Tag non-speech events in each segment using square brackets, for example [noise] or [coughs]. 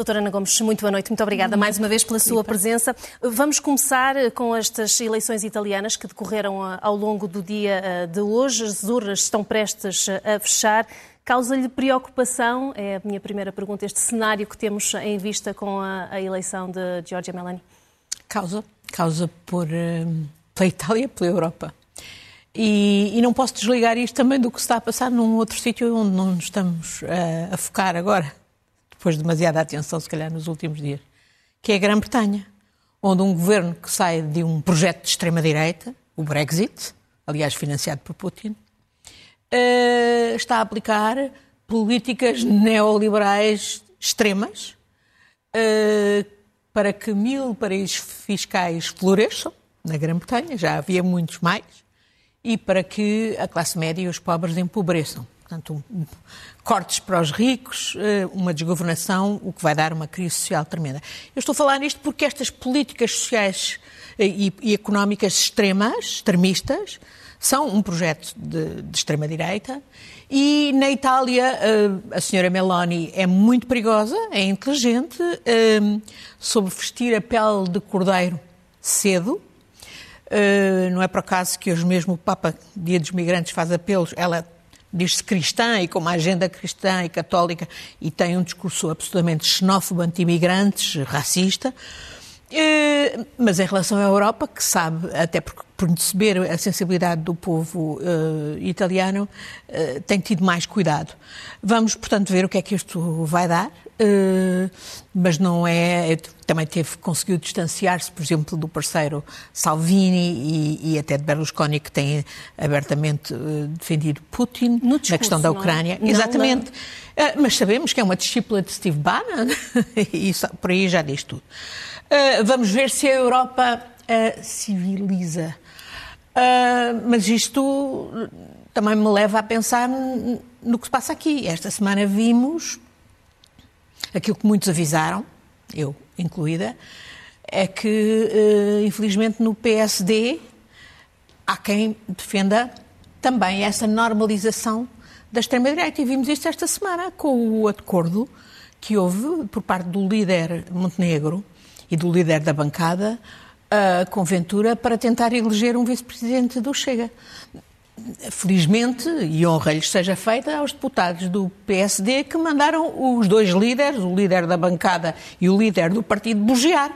Doutora Ana Gomes, muito boa noite. Muito obrigada mais uma vez pela sua presença. Vamos começar com estas eleições italianas que decorreram ao longo do dia de hoje. As urnas estão prestes a fechar. Causa-lhe preocupação? É a minha primeira pergunta. Este cenário que temos em vista com a, a eleição de Giorgia Meloni? Causa. Causa por, pela Itália, pela Europa. E, e, não posso desligar isto também do que se está a passar num outro sítio onde não nos estamos uh, a focar agora, de demasiada atenção, se calhar, nos últimos dias, que é a Grã-Bretanha, onde um governo que sai de um projeto de extrema-direita, o Brexit, aliás financiado por Putin, uh, está a aplicar políticas neoliberais extremas uh, para que mil paraísos fiscais floresçam na Grã-Bretanha, já havia muitos mais, e para que a classe média e os pobres empobreçam. Portanto, um, cortes para os ricos, eh, uma desgovernação, o que vai dar uma crise social tremenda. Eu estou a falar nisto porque estas políticas sociais e, e económicas extremas, extremistas, são um projeto de, de extrema-direita e na Itália eh, a senhora Meloni é muito perigosa, é inteligente, eh, soube vestir a pele de cordeiro cedo. Eh, não é por acaso que hoje mesmo o Papa, Dia dos Migrantes, faz apelos. Ela diz-se cristã e com uma agenda cristã e católica e tem um discurso absolutamente xenófobo, anti-imigrantes, racista. Mas em relação à Europa, que sabe, até porque por perceber a sensibilidade do povo uh, italiano, uh, tem tido mais cuidado. Vamos, portanto, ver o que é que isto vai dar, mas não é. Também teve conseguiu distanciar-se, por exemplo, do parceiro Salvini e, e, até de Berlusconi, que tem abertamente defendido Putin discurso, na questão da é? Ucrânia. Não, Exatamente. Não. mas sabemos que é uma discípula de Steve Bannon, [laughs] e isso, por aí já diz tudo. Vamos ver se a Europa civiliza Uh, mas isto também me leva a pensar no que se passa aqui. Esta semana vimos aquilo que muitos avisaram, eu incluída, é que, uh, infelizmente, no PSD há quem defenda também essa normalização da extrema-direita. E vimos isto esta semana com o acordo que houve por parte do líder Montenegro e do líder da bancada com Ventura para tentar eleger um vice-presidente do Chega. Felizmente, e honra-lhes seja feita aos deputados do PSD que mandaram os dois líderes, o líder da bancada e o líder do partido, bugear.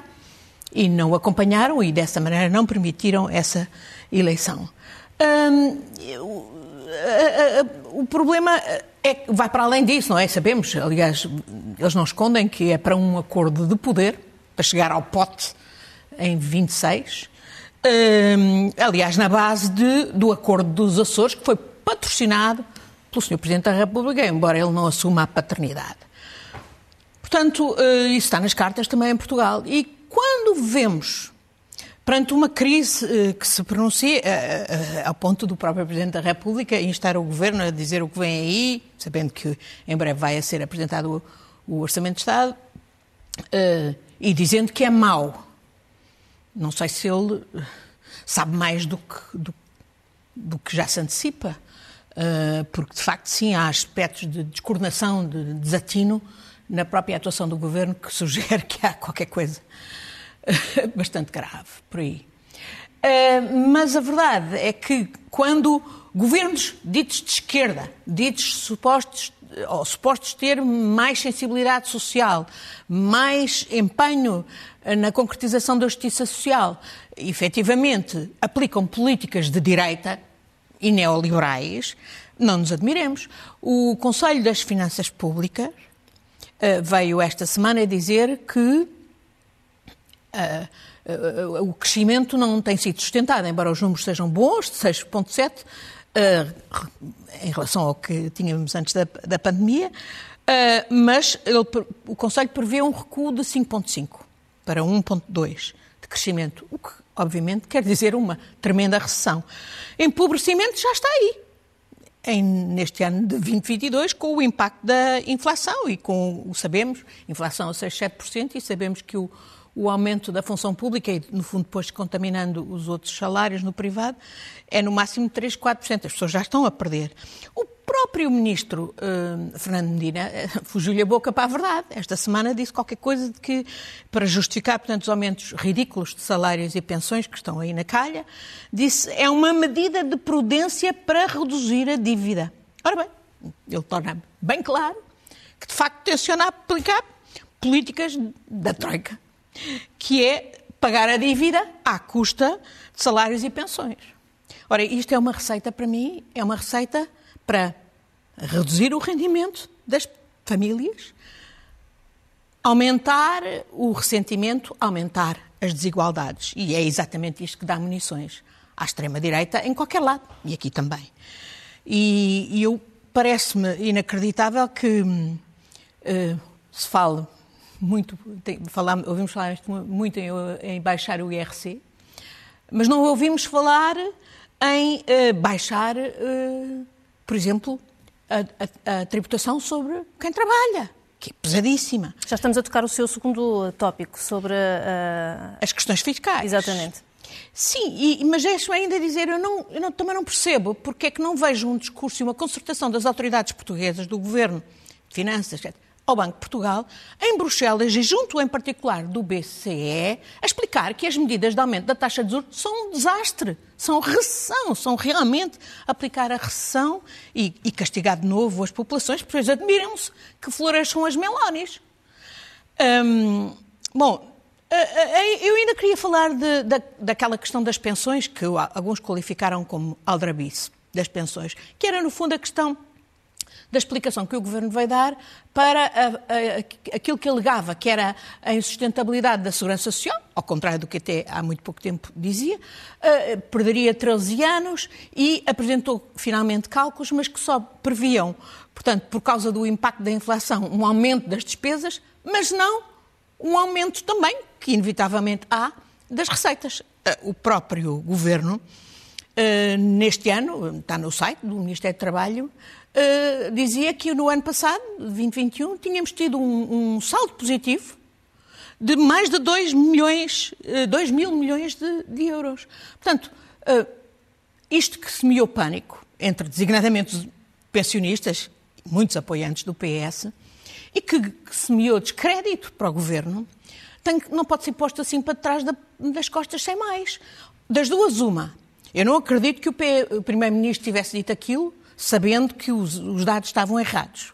E não acompanharam e, dessa maneira, não permitiram essa eleição. Hum, o problema é vai para além disso, não é? Sabemos, aliás, eles não escondem que é para um acordo de poder, para chegar ao pote em 26, um, aliás, na base de, do Acordo dos Açores, que foi patrocinado pelo Sr. Presidente da República, embora ele não assuma a paternidade. Portanto, uh, isso está nas cartas também em Portugal. E quando vemos, perante uma crise uh, que se pronuncia, uh, ao ponto do próprio Presidente da República instar o Governo a dizer o que vem aí, sabendo que em breve vai a ser apresentado o Orçamento de Estado, e dizendo que é mau não sei se ele sabe mais do que, do, do que já se antecipa, uh, porque de facto sim há aspectos de descoordenação, de desatino na própria atuação do governo que [laughs] sugere que há qualquer coisa uh, bastante grave por aí. Uh, mas a verdade é que quando governos ditos de esquerda, ditos supostos ou supostos ter mais sensibilidade social, mais empenho na concretização da justiça social, efetivamente aplicam políticas de direita e neoliberais, não nos admiremos. O Conselho das Finanças Públicas uh, veio esta semana dizer que uh, o crescimento não tem sido sustentado, embora os números sejam bons, de 6,7%, em relação ao que tínhamos antes da, da pandemia, mas ele, o Conselho prevê um recuo de 5,5% para 1,2% de crescimento, o que, obviamente, quer dizer uma tremenda recessão. Empobrecimento já está aí. Em, neste ano de 2022, com o impacto da inflação e com, o sabemos, inflação a 6, 7%, e sabemos que o, o aumento da função pública e, no fundo, depois contaminando os outros salários no privado, é no máximo 3, 4%. As pessoas já estão a perder. O próprio ministro uh, Fernando Medina uh, [laughs] fugiu-lhe a boca para a verdade. Esta semana disse qualquer coisa de que, para justificar, portanto, os aumentos ridículos de salários e pensões que estão aí na calha, disse é uma medida de prudência para reduzir a dívida. Ora bem, ele torna bem claro que, de facto, tenciona aplicar políticas da Troika, que é pagar a dívida à custa de salários e pensões. Ora, isto é uma receita para mim, é uma receita para reduzir o rendimento das famílias, aumentar o ressentimento, aumentar as desigualdades. E é exatamente isto que dá munições à extrema-direita em qualquer lado, e aqui também. E, e eu parece-me inacreditável que uh, se fale muito, tem, falamos, ouvimos falar muito em, em, baixar o IRC, mas não ouvimos falar em uh, baixar, uh, por exemplo, a, a, a, tributação sobre quem trabalha, que é pesadíssima. Já estamos a tocar o seu segundo tópico sobre as questões fiscais. Exatamente. Sim, e, mas deixe-me ainda dizer, eu, não, eu não, também não percebo porque é que não vejo um discurso e uma concertação das autoridades portuguesas, do Governo, de Finanças, etc., ao Banco de Portugal, em Bruxelas e junto em particular do BCE, a explicar que as medidas de aumento da taxa de juros são um desastre, são recessão, são realmente aplicar a recessão e, e castigar de novo as populações, pois admiram-se que floresçam as melónias. Hum, bom, eu ainda queria falar de, de, daquela questão das pensões, que alguns qualificaram como aldrabice das pensões, que era, no fundo, a questão da explicação que o Governo veio dar para a, a, aquilo que alegava que era a insustentabilidade da segurança social, ao contrário do que até há muito pouco tempo dizia, uh, perderia 13 anos e apresentou finalmente cálculos, mas que só previam, portanto, por causa do impacto da inflação, um aumento das despesas, mas não um aumento também, que inevitavelmente há, das receitas. Uh, o próprio Governo, uh, neste ano, está no site do Ministério do Trabalho, uh, dizia que no ano passado, 2021, tínhamos tido um, um saldo positivo de mais de 2 milhões, uh, 2 mil milhões de, de euros. Portanto, isto que semeou pânico entre designadamente pensionistas, muitos apoiantes do PS, e que, que semeou descrédito para o governo, tem, não pode ser posto assim para trás da, das costas sem mais. Das duas, uma. Eu não acredito que o, Primeiro-Ministro tivesse dito aquilo sabendo que os, os dados estavam errados.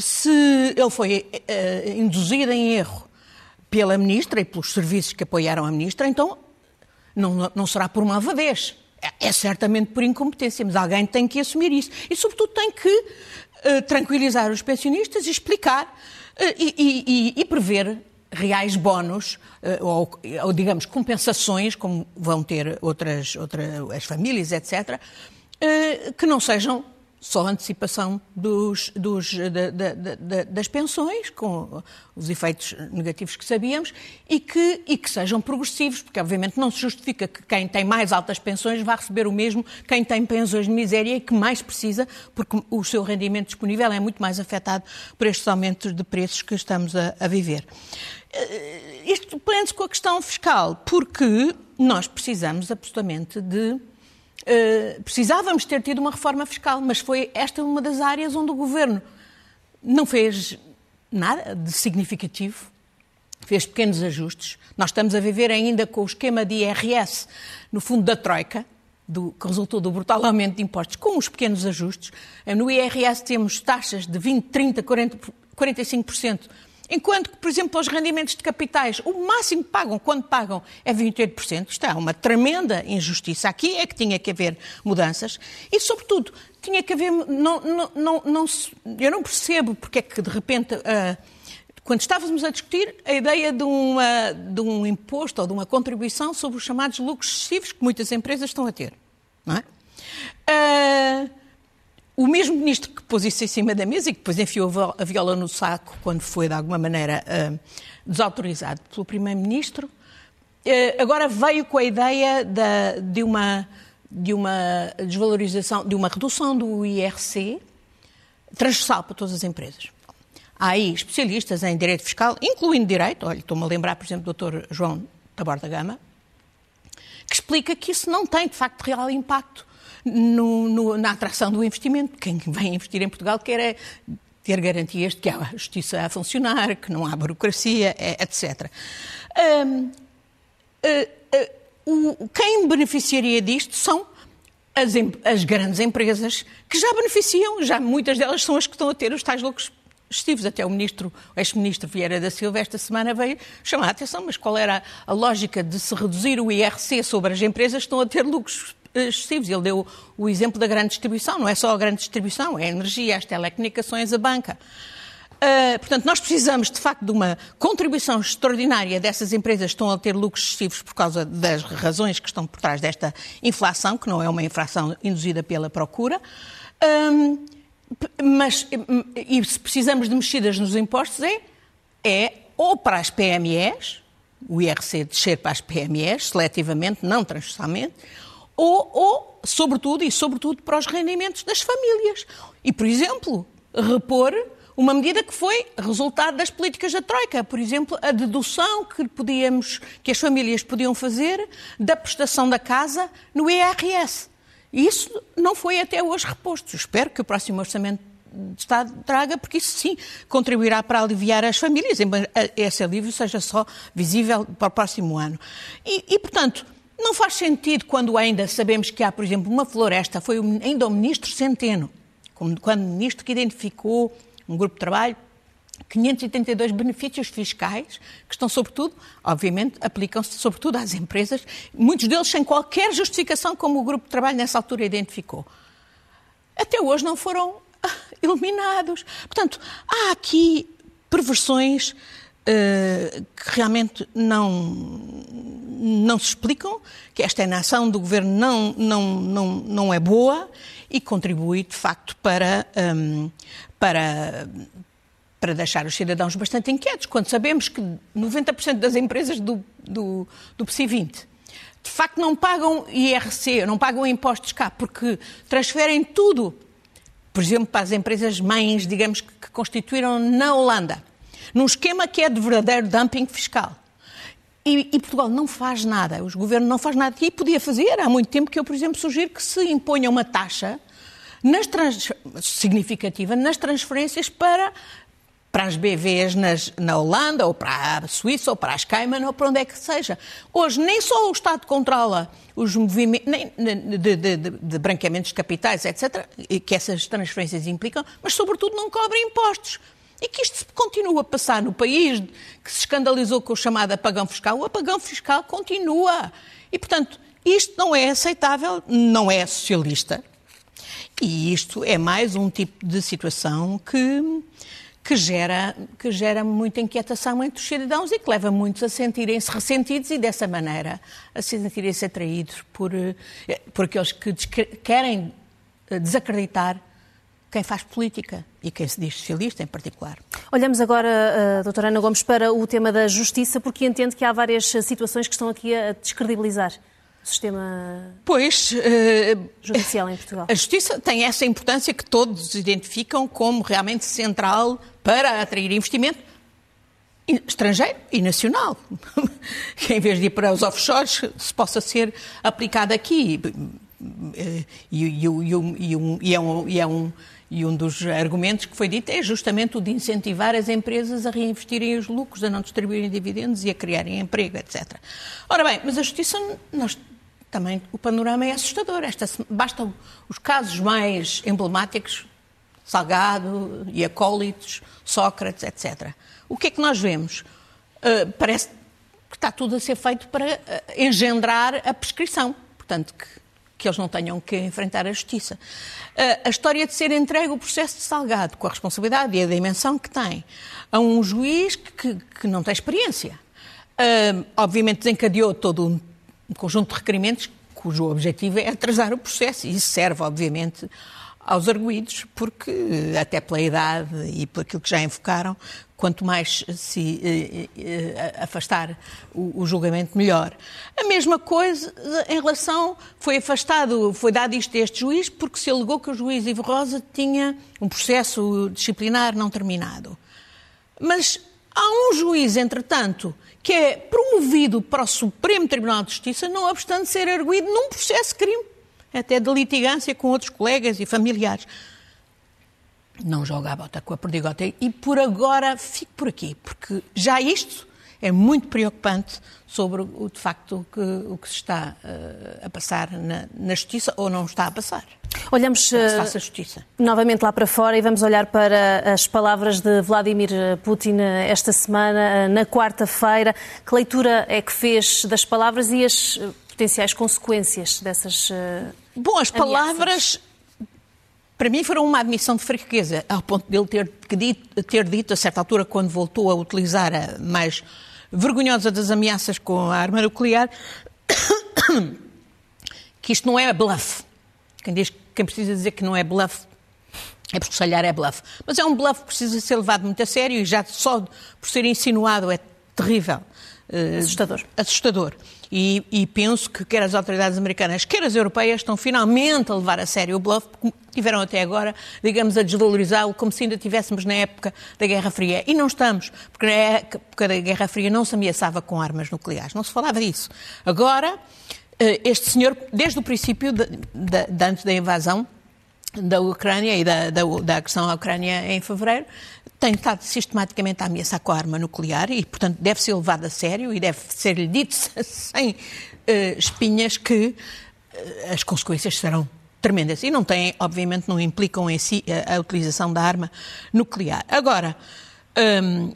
Se ele foi uh, induzido em erro pela Ministra e pelos serviços que apoiaram a Ministra, então não, não será por malvadez. É, é certamente por incompetência, mas alguém tem que assumir isso. E, sobretudo, tem que uh, tranquilizar os pensionistas e explicar uh, e, e, e, prever reais bónus uh, ou, ou, digamos, compensações, como vão ter outras, outras as famílias, etc., eh, que não sejam só antecipação dos, dos, das pensões, com os efeitos negativos que sabíamos, e que, e que sejam progressivos, porque obviamente não se justifica que quem tem mais altas pensões vá receber o mesmo quem tem pensões de miséria e que mais precisa, porque o seu rendimento disponível é muito mais afetado por estes aumentos de preços que estamos a, a viver. Eh, isto prende-se com a questão fiscal, porque nós precisamos absolutamente de eh, precisávamos ter tido uma reforma fiscal, mas foi esta uma das áreas onde o governo não fez nada de significativo, fez pequenos ajustes. Nós estamos a viver ainda com o esquema de IRS, no fundo da Troika, do, que resultou do brutal aumento de impostos, com os pequenos ajustes. No IRS temos taxas de 20, 30, 40, 45% Enquanto que, por exemplo, os rendimentos de capitais, o máximo que pagam, quando pagam, é 28%. Isto é uma tremenda injustiça. Aqui é que tinha que haver mudanças. E, sobretudo, tinha que haver. Não, não, não, não eu não percebo porque é que, de repente. Uh, quando estávamos a discutir a ideia de, uma, de, um imposto ou de uma contribuição sobre os chamados lucros excessivos que muitas empresas estão a ter. Não é? Uh, o mesmo ministro que pôs isso em cima da mesa e que depois enfiou a viola no saco quando foi, de alguma maneira, uh, desautorizado pelo primeiro-ministro, uh, agora veio com a ideia de, uma, de uma desvalorização, de uma redução do IRC transversal para todas as empresas. Há aí especialistas em direito fiscal, incluindo direito, olha, estou-me a lembrar, por exemplo, do Dr. João Taborda Gama, que explica que isso não tem, de facto, real impacto no, no, na atração do investimento. Quem vem investir em Portugal quer é ter garantias de que há justiça a funcionar, que não há burocracia, é, etc. Um, uh, uh, o, quem beneficiaria disto são as, as, grandes empresas que já beneficiam, já muitas delas são as que estão a ter os tais lucros excessivos. Até o ministro, o ex-ministro Vieira da Silva esta semana veio chamar a atenção, mas qual era a lógica de se reduzir o IRC sobre as empresas que estão a ter lucros excessivos. Ele deu o exemplo da grande distribuição, não é só a grande distribuição, é a energia, as telecomunicações, a banca. Uh, portanto, nós precisamos, de facto, de uma contribuição extraordinária dessas empresas que estão a ter lucros excessivos por causa das razões que estão por trás desta inflação, que não é uma inflação induzida pela procura. Um, mas, e se precisamos de mexidas nos impostos, é, é ou para as PMEs, o IRC descer para as PMEs, seletivamente, não transversalmente, ou, ou, sobretudo, e sobretudo para os rendimentos das famílias. E, por exemplo, repor uma medida que foi resultado das políticas da Troika. Por exemplo, a dedução que, podíamos, que as famílias podiam fazer da prestação da casa no IRS. Isso não foi até hoje reposto. Espero que o próximo orçamento de Estado traga, porque isso sim contribuirá para aliviar as famílias, embora esse alívio seja só visível para o próximo ano. E, e portanto, não faz sentido quando ainda sabemos que há, por exemplo, uma floresta, foi ainda o ministro Centeno, quando o ministro que identificou um grupo de trabalho 582 benefícios fiscais, que estão, sobretudo, obviamente, aplicam-se sobretudo às empresas, muitos deles sem qualquer justificação, como o grupo de trabalho nessa altura identificou. Até hoje não foram ah, eliminados. Portanto, há aqui perversões uh, que realmente não, não se explicam, que esta inação do governo não, não, não, não é boa e contribui, de facto, para, um, para, para deixar os cidadãos bastante inquietos, quando sabemos que 90% das empresas do, do, do PSI 20 de facto não pagam IRC, não pagam impostos cá, porque transferem tudo, por exemplo, para as empresas mães, digamos, que constituíram na Holanda num esquema que é de verdadeiro dumping fiscal. E, e, Portugal não faz nada, o governo não faz nada. E podia fazer, há muito tempo que eu, por exemplo, sugiro que se imponha uma taxa nas trans... significativa nas transferências para, para as BVs nas, na Holanda, ou para a Suíça, ou para as Cayman, ou para onde é que seja. Hoje, nem só o Estado controla os movimentos nem, de, de, de, de branqueamentos de capitais, etc., que essas transferências implicam, mas, sobretudo, não cobra impostos. E que isto continua a passar no país que se escandalizou com o chamado apagão fiscal. O apagão fiscal continua. E, portanto, isto não é aceitável, não é socialista. E isto é mais um tipo de situação que, que, gera, que gera muita inquietação entre os cidadãos e que leva muitos a sentirem-se ressentidos e, dessa maneira, a sentirem-se atraídos por, eh, por aqueles que querem eh, desacreditar quem faz política e quem se diz socialista em particular. Olhamos agora, uh, doutora Ana Gomes, para o tema da justiça, porque entende que há várias situações que estão aqui a descredibilizar o sistema pois, uh, judicial em Portugal. A justiça tem essa importância que todos identificam como realmente central para atrair investimento estrangeiro e nacional. [laughs] que em vez de ir para os offshores, se possa ser aplicado aqui. E, e, e, e é um, e é um e um dos argumentos que foi dito é justamente o de incentivar as empresas a reinvestirem os lucros, a não distribuírem dividendos e a criarem emprego, etc. Ora bem, mas a justiça, nós, também o panorama é assustador. Esta, basta os casos mais emblemáticos, Salgado e acólitos, Sócrates, etc. O que é que nós vemos? Uh, parece que está tudo a ser feito para uh, engendrar a prescrição. Portanto, que que eles não tenham que enfrentar a justiça. A história de ser entregue o processo de Salgado, com a responsabilidade e a dimensão que tem, a um juiz que, que não tem experiência. obviamente desencadeou todo um conjunto de requerimentos cujo objetivo é atrasar o processo. E isso serve, obviamente, aos arguídos, porque, até pela idade e por aquilo que já enfocaram, quanto mais se eh, eh, afastar o, julgamento, melhor. A mesma coisa em relação, foi afastado, foi dado isto a este juiz, porque se alegou que o juiz Ivo Rosa tinha um processo disciplinar não terminado. Mas há um juiz, entretanto, que é promovido para o Supremo Tribunal de Justiça, não obstante ser arguído num processo de crime até de litigância com outros colegas e familiares. Não joga a bota com a perdigota. E por agora fico por aqui, porque já isto é muito preocupante sobre o, de facto que, o que se está uh, a passar na, na, justiça ou não está a passar. Olhamos uh, novamente lá para fora e vamos olhar para as palavras de Vladimir Putin esta semana, na quarta-feira. Que leitura é que fez das palavras e as potenciais consequências dessas. Uh, Bom, as palavras para mim foram uma admissão de fraqueza, ao ponto de ele ter, ter dito, a certa altura, quando voltou a utilizar a mais vergonhosa das ameaças com a arma nuclear, [coughs] que isto não é bluff. Quem, diz, quem precisa dizer que não é bluff é porque se calhar é bluff. Mas é um bluff que precisa ser levado muito a sério e já só por ser insinuado é terrível. Uh, assustador. Assustador. E, e, penso que quer as autoridades americanas, quer as europeias, estão finalmente a levar a sério o bluff, porque tiveram até agora, digamos, a desvalorizá-lo como se ainda estivéssemos na época da Guerra Fria. E não estamos, porque na época da Guerra Fria não se ameaçava com armas nucleares, não se falava disso. Agora, eh, este senhor, desde o princípio, de, de, de antes da invasão, da Ucrânia e da, da, da, agressão à Ucrânia em fevereiro, tem estado sistematicamente a ameaçar com a arma nuclear e, portanto, deve ser levado a sério e deve ser-lhe dito [laughs] sem uh, espinhas que uh, as consequências serão tremendas. E não têm, obviamente, não implicam em si a, a utilização da arma nuclear. Agora, um,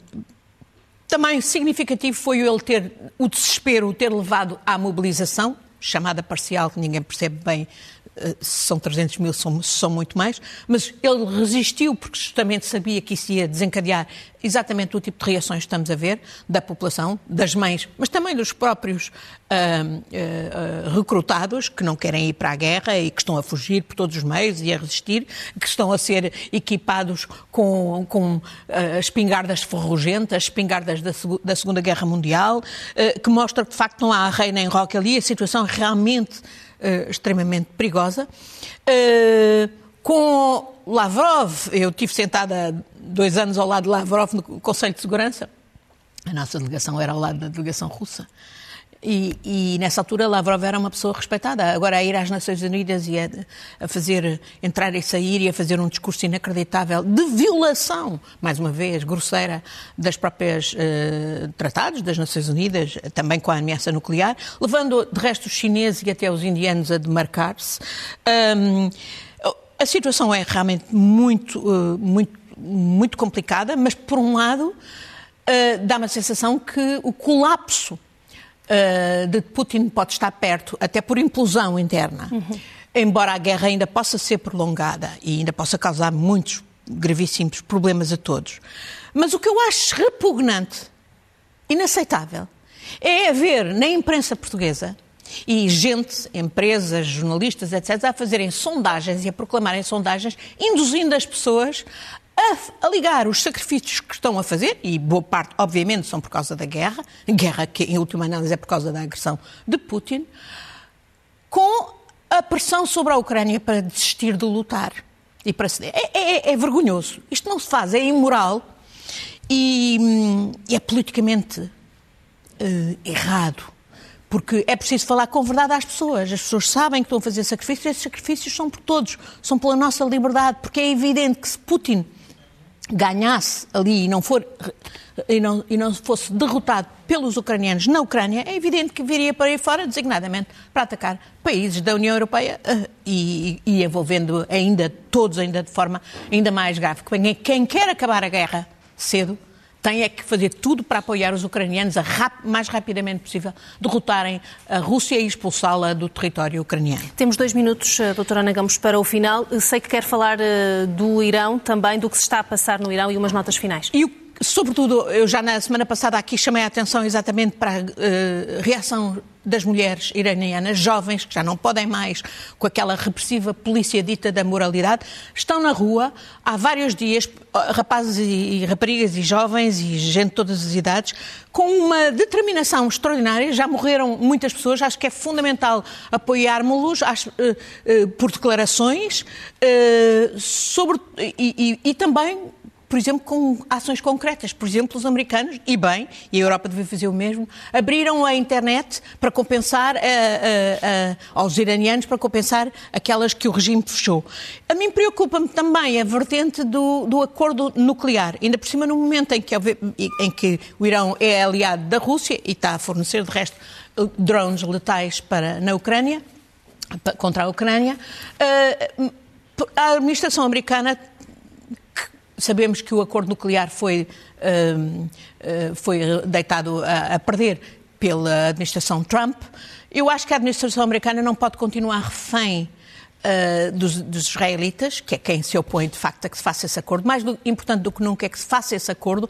também significativo foi ele ter o desespero, ter levado à mobilização, chamada parcial, que ninguém percebe bem eh, se são 300 mil, são, são muito mais, mas ele resistiu porque justamente sabia que isso ia desencadear exatamente o tipo de reações que estamos a ver da população, das mães, mas também dos próprios uh, uh, recrutados que não querem ir para a guerra e que estão a fugir por todos os meios e a resistir, que estão a ser equipados com, com uh, espingardas ferrugentas, espingardas da, da Segunda Guerra Mundial, que mostra que de facto não há rei nem rock ali, a situação realmente uh, extremamente perigosa. Com Lavrov, eu tive sentada dois anos ao lado de Lavrov no Conselho de Segurança. A nossa delegação era ao lado da delegação russa. E, e, nessa altura Lavrov era uma pessoa respeitada. Agora a ir às Nações Unidas e a, a, fazer entrar e sair e a fazer um discurso inacreditável de violação, mais uma vez, grosseira, das próprias uh, tratados das Nações Unidas, também com a ameaça nuclear, levando de resto os chineses e até os indianos a demarcar-se. Um, a situação é realmente muito, uh, muito, muito complicada, mas por um lado uh, dá-me a sensação que o colapso uh, de Putin pode estar perto, até por implosão interna. Uhum. Embora a guerra ainda possa ser prolongada e ainda possa causar muitos gravíssimos problemas a todos. Mas o que eu acho repugnante, inaceitável, é haver na imprensa portuguesa e gente, empresas, jornalistas, etc., a fazerem sondagens e a proclamarem sondagens, induzindo as pessoas a, a, ligar os sacrifícios que estão a fazer, e boa parte, obviamente, são por causa da guerra, guerra que, em última análise, é por causa da agressão de Putin, com a pressão sobre a Ucrânia para desistir de lutar e para ceder. É, é, é vergonhoso. Isto não se faz, é imoral e, e é politicamente uh, errado. Porque é preciso falar com verdade às pessoas. As pessoas sabem que estão a fazer sacrifícios, e esses sacrifícios são por todos, são pela nossa liberdade, porque é evidente que se Putin ganhasse ali e não, for, e não, e não fosse derrotado pelos ucranianos na Ucrânia, é evidente que viria para aí fora, designadamente, para atacar países da União Europeia uh, e, e, envolvendo ainda todos ainda de forma ainda mais grave. Quem quer acabar a guerra cedo tem é que fazer tudo para apoiar os ucranianos a rap mais rapidamente possível derrotarem a Rússia e expulsá-la do território ucraniano. Temos dois minutos, eh, doutora Ana Gamos, para o final. Sei que quer falar uh, do Irão também, do que se está a passar no Irão e umas notas finais. E o Sobretudo, eu já na semana passada aqui chamei a atenção exatamente para a uh, reação das mulheres iranianas, jovens, que já não podem mais com aquela repressiva polícia dita da moralidade, estão na rua há vários dias, rapazes e, e raparigas e jovens e gente de todas as idades, com uma determinação extraordinária. Já morreram muitas pessoas, acho que é fundamental apoiarmos-los uh, uh, por declarações sobre, e, e, e também por exemplo, com ações concretas. Por exemplo, os americanos, e bem, e a Europa devia fazer o mesmo, abriram a internet para compensar uh, uh, uh, aos iranianos, para compensar aquelas que o regime fechou. A mim preocupa-me também a vertente do, do, acordo nuclear, ainda por cima no momento em que, em que o Irão é aliado da Rússia e está a fornecer, de resto, drones letais para, na Ucrânia, contra a Ucrânia. a administração americana Sabemos que o acordo nuclear foi, uh, uh, foi deitado a, perder pela administração Trump. Eu acho que a administração americana não pode continuar refém uh, dos, dos, israelitas, que é quem se opõe de facto a que se faça esse acordo. Mais do, importante do que nunca é que se faça esse acordo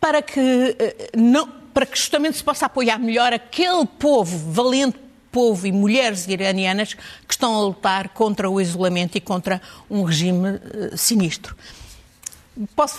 para que, não, para que justamente se possa apoiar melhor aquele povo valente povo e mulheres iranianas que estão a lutar contra o isolamento e contra um regime uh, sinistro. Posso...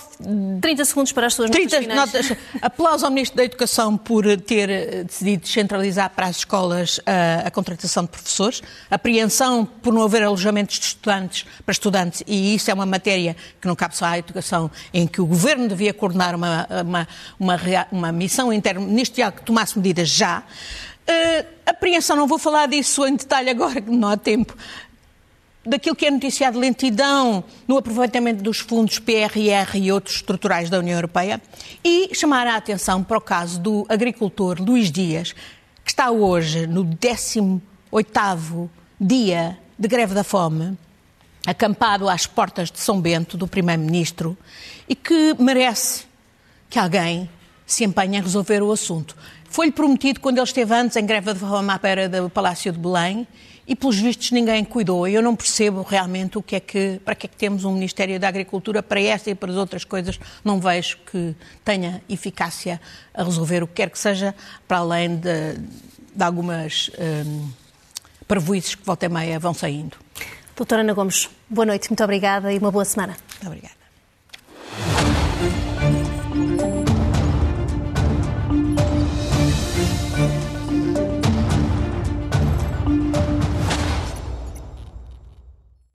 30 segundos para as suas 30 notas, notas. [laughs] Aplauso ao Ministro da Educação por ter eh, decidido descentralizar para as escolas a, eh, a contratação de professores, apreensão por não haver alojamentos de estudantes para estudantes, e isso é uma matéria que não cabe só à educação, em que o Governo devia coordenar uma, uma, uma, uma missão interministerial que tomasse medidas já. Uh, apreensão, não vou falar disso em detalhe agora, que não há tempo, daquilo que é noticiado lentidão no aproveitamento dos fundos PRR e outros estruturais da União Europeia e chamar a atenção para o caso do agricultor Luís Dias, que está hoje no 18º dia de greve da fome, acampado às portas de São Bento do Primeiro-Ministro e que merece que alguém se empenhe em resolver o assunto. Foi-lhe prometido quando ele esteve antes em greve da fome à beira do Palácio de Belém e, pelos vistos, ninguém cuidou. Eu não percebo realmente o que é que, para que é que temos um Ministério da Agricultura para esta e para as outras coisas. Não vejo que tenha eficácia a resolver o que quer que seja, para além de, de algumas um, parvoices que volta e meia vão saindo. Doutora Ana Gomes, boa noite, muito obrigada e uma boa semana. Muito obrigada.